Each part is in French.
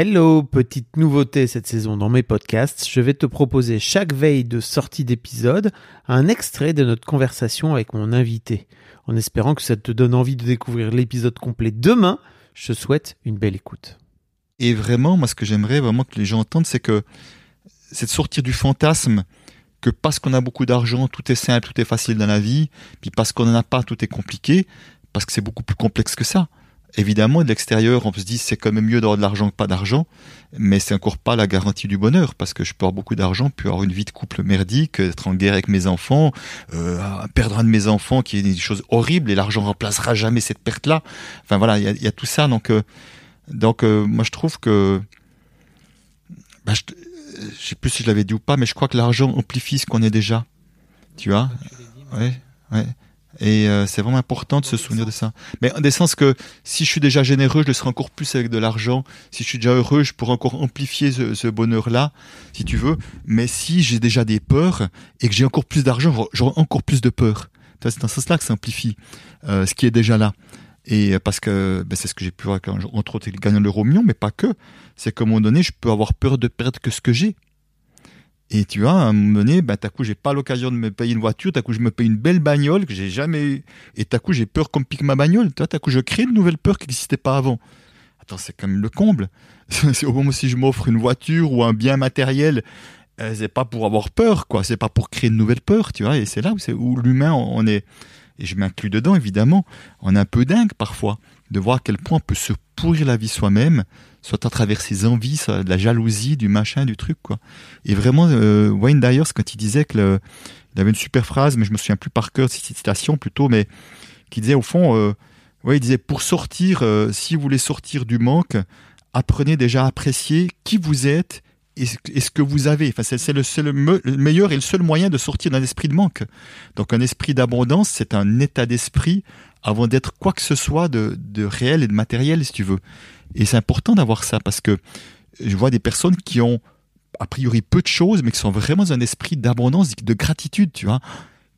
Hello, petite nouveauté cette saison dans mes podcasts, je vais te proposer chaque veille de sortie d'épisode un extrait de notre conversation avec mon invité. En espérant que ça te donne envie de découvrir l'épisode complet demain, je te souhaite une belle écoute. Et vraiment, moi, ce que j'aimerais vraiment que les gens entendent, c'est que c'est de sortir du fantasme que parce qu'on a beaucoup d'argent, tout est simple, tout est facile dans la vie, puis parce qu'on n'en a pas, tout est compliqué, parce que c'est beaucoup plus complexe que ça. Évidemment, de l'extérieur, on se dit c'est quand même mieux d'avoir de l'argent que pas d'argent, mais c'est encore pas la garantie du bonheur, parce que je peux avoir beaucoup d'argent, puis avoir une vie de couple merdique, être en guerre avec mes enfants, euh, perdre un de mes enfants qui est une chose horrible, et l'argent remplacera jamais cette perte-là. Enfin voilà, il y a, y a, tout ça, donc euh, donc euh, moi je trouve que bah, je, je sais plus si je l'avais dit ou pas, mais je crois que l'argent amplifie ce qu'on est déjà. Tu vois? Ouais, ouais. Et euh, c'est vraiment important de se souvenir de ça. Mais en des sens que si je suis déjà généreux, je le serai encore plus avec de l'argent. Si je suis déjà heureux, je pourrai encore amplifier ce, ce bonheur-là, si tu veux. Mais si j'ai déjà des peurs et que j'ai encore plus d'argent, j'aurai encore plus de peur. C'est dans ce sens-là que ça amplifie euh, ce qui est déjà là. Et euh, parce que ben, c'est ce que j'ai pu voir quand, entre autres, gagner l'euro million, mais pas que. C'est qu'à un moment donné, je peux avoir peur de perdre que ce que j'ai. Et tu vois, à un moment donné, ben, t'as coup, j'ai pas l'occasion de me payer une voiture, t'as coup, je me paye une belle bagnole que j'ai jamais eu. Et t'as coup, j'ai peur qu'on pique ma bagnole. T'as coup, je crée une nouvelle peur qui n'existait pas avant. Attends, c'est quand même le comble. c'est au moment où si je m'offre une voiture ou un bien matériel, euh, c'est pas pour avoir peur, quoi. C'est pas pour créer une nouvelle peur, tu vois. Et c'est là où, où l'humain, on est, et je m'inclus dedans, évidemment, on est un peu dingue parfois de voir à quel point on peut se pourrir la vie soi-même, soit à travers ses envies, soit de la jalousie, du machin, du truc, quoi. Et vraiment, euh, Wayne Dyers, quand il disait que le, il avait une super phrase, mais je me souviens plus par cœur de cette citation plutôt, mais qui disait au fond, euh, ouais, il disait pour sortir, euh, si vous voulez sortir du manque, apprenez déjà à apprécier qui vous êtes et ce que vous avez? Enfin, c'est le, le, me, le, meilleur et le seul moyen de sortir d'un esprit de manque. Donc, un esprit d'abondance, c'est un état d'esprit avant d'être quoi que ce soit de, réel et de matériel, si tu veux. Et c'est important d'avoir ça parce que je vois des personnes qui ont a priori peu de choses, mais qui sont vraiment dans un esprit d'abondance, de gratitude, tu vois.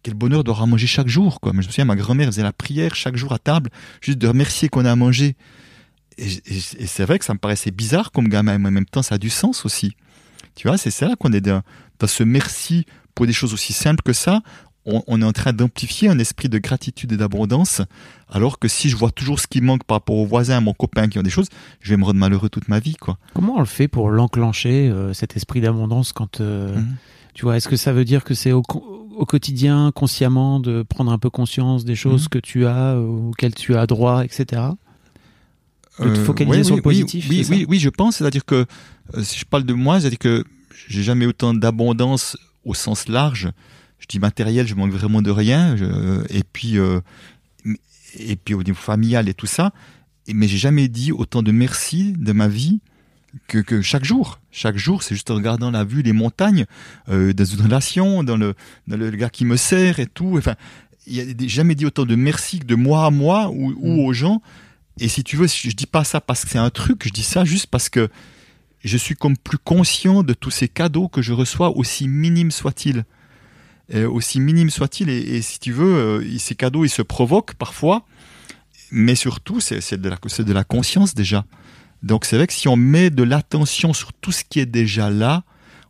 Quel bonheur d'avoir à manger chaque jour, quoi. Je me souviens, ma grand-mère faisait la prière chaque jour à table, juste de remercier qu'on a à manger. Et, et, et c'est vrai que ça me paraissait bizarre comme gamin, mais en même temps, ça a du sens aussi. Tu vois, c'est là qu'on est dans, dans, ce merci pour des choses aussi simples que ça. On, on est en train d'amplifier un esprit de gratitude et d'abondance, alors que si je vois toujours ce qui manque par rapport aux voisins, à mon copain qui ont des choses, je vais me rendre malheureux toute ma vie, quoi. Comment on le fait pour l'enclencher, euh, cet esprit d'abondance, quand euh, mmh. tu vois, est-ce que ça veut dire que c'est au, au, quotidien, consciemment, de prendre un peu conscience des choses mmh. que tu as, auxquelles tu as droit, etc. De te focaliser euh, oui, sur oui, le positif. Oui, oui, oui, je pense. C'est-à-dire que euh, si je parle de moi, c'est-à-dire que j'ai jamais autant d'abondance au sens large. Je dis matériel, je manque vraiment de rien. Je, et puis, euh, et puis au niveau familial et tout ça. Mais j'ai jamais dit autant de merci de ma vie que, que chaque jour. Chaque jour, c'est juste en regardant la vue, les montagnes, euh, dans une relation, dans le, dans le gars qui me sert et tout. Enfin, il y a jamais dit autant de merci que de moi à moi ou, ou aux gens. Et si tu veux, je dis pas ça parce que c'est un truc, je dis ça juste parce que je suis comme plus conscient de tous ces cadeaux que je reçois, aussi minimes soient-ils. Euh, aussi minimes soient-ils, et, et, si tu veux, euh, ces cadeaux, ils se provoquent parfois, mais surtout, c'est de, la, de la conscience déjà. Donc c'est vrai que si on met de l'attention sur tout ce qui est déjà là,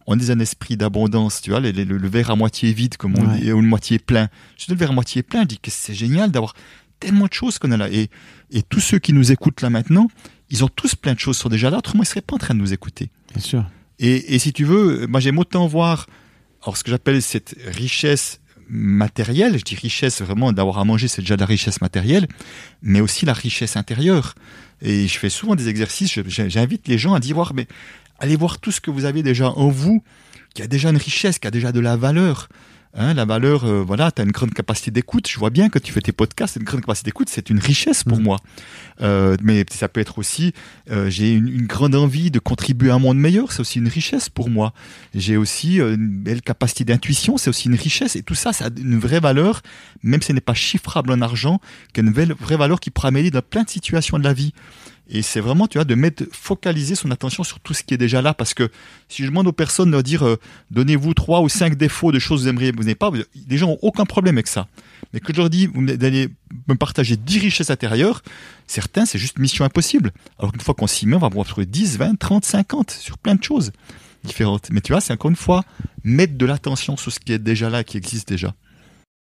on est un esprit d'abondance, tu vois, le, le, le, verre à moitié vide, comme on ouais. dit, ou le moitié plein. Je dis le verre à moitié plein, je dis que c'est génial d'avoir tellement de choses qu'on a là. Et, et tous ceux qui nous écoutent là maintenant, ils ont tous plein de choses qui sont déjà là, autrement ils seraient pas en train de nous écouter. Bien sûr. Et, et si tu veux, moi j'aime autant voir, alors ce que j'appelle cette richesse matérielle, je dis richesse vraiment d'avoir à manger, c'est déjà de la richesse matérielle, mais aussi la richesse intérieure. Et je fais souvent des exercices, j'invite les gens à dire, voir, mais allez voir tout ce que vous avez déjà en vous, qui a déjà une richesse, qui a déjà de la valeur. Hein, la valeur, euh, voilà, tu as une grande capacité d'écoute. Je vois bien que tu fais tes podcasts, une grande capacité d'écoute, c'est une richesse pour Mm. moi. Euh, mais ça peut être aussi, euh, j'ai une, une grande envie de contribuer à un monde meilleur, c'est aussi une richesse pour moi. J'ai aussi euh, une belle capacité d'intuition, c'est aussi une richesse. Et tout ça, ça a une vraie valeur, même si ce n'est pas chiffrable en argent, qui a une vraie, vraie valeur qui pourra m'aider dans plein de situations de la vie. Et c'est vraiment, tu vois, de mettre, focaliser son attention sur tout ce qui est déjà là. Parce que si je demande aux personnes de leur dire, euh, donnez-vous trois ou cinq défauts de choses que vous aimeriez, vous n'avez pas, les gens ont aucun problème avec ça. Mais que je leur dis, vous allez me partager 10 richesses intérieures, certains, c'est juste mission impossible. Alors qu'une fois qu'on s'y met, on va pouvoir trouver 10, 20, 30, 50 sur plein de choses différentes. Mais tu vois, c'est encore une fois, mettre de l'attention sur ce qui est déjà là, qui existe déjà.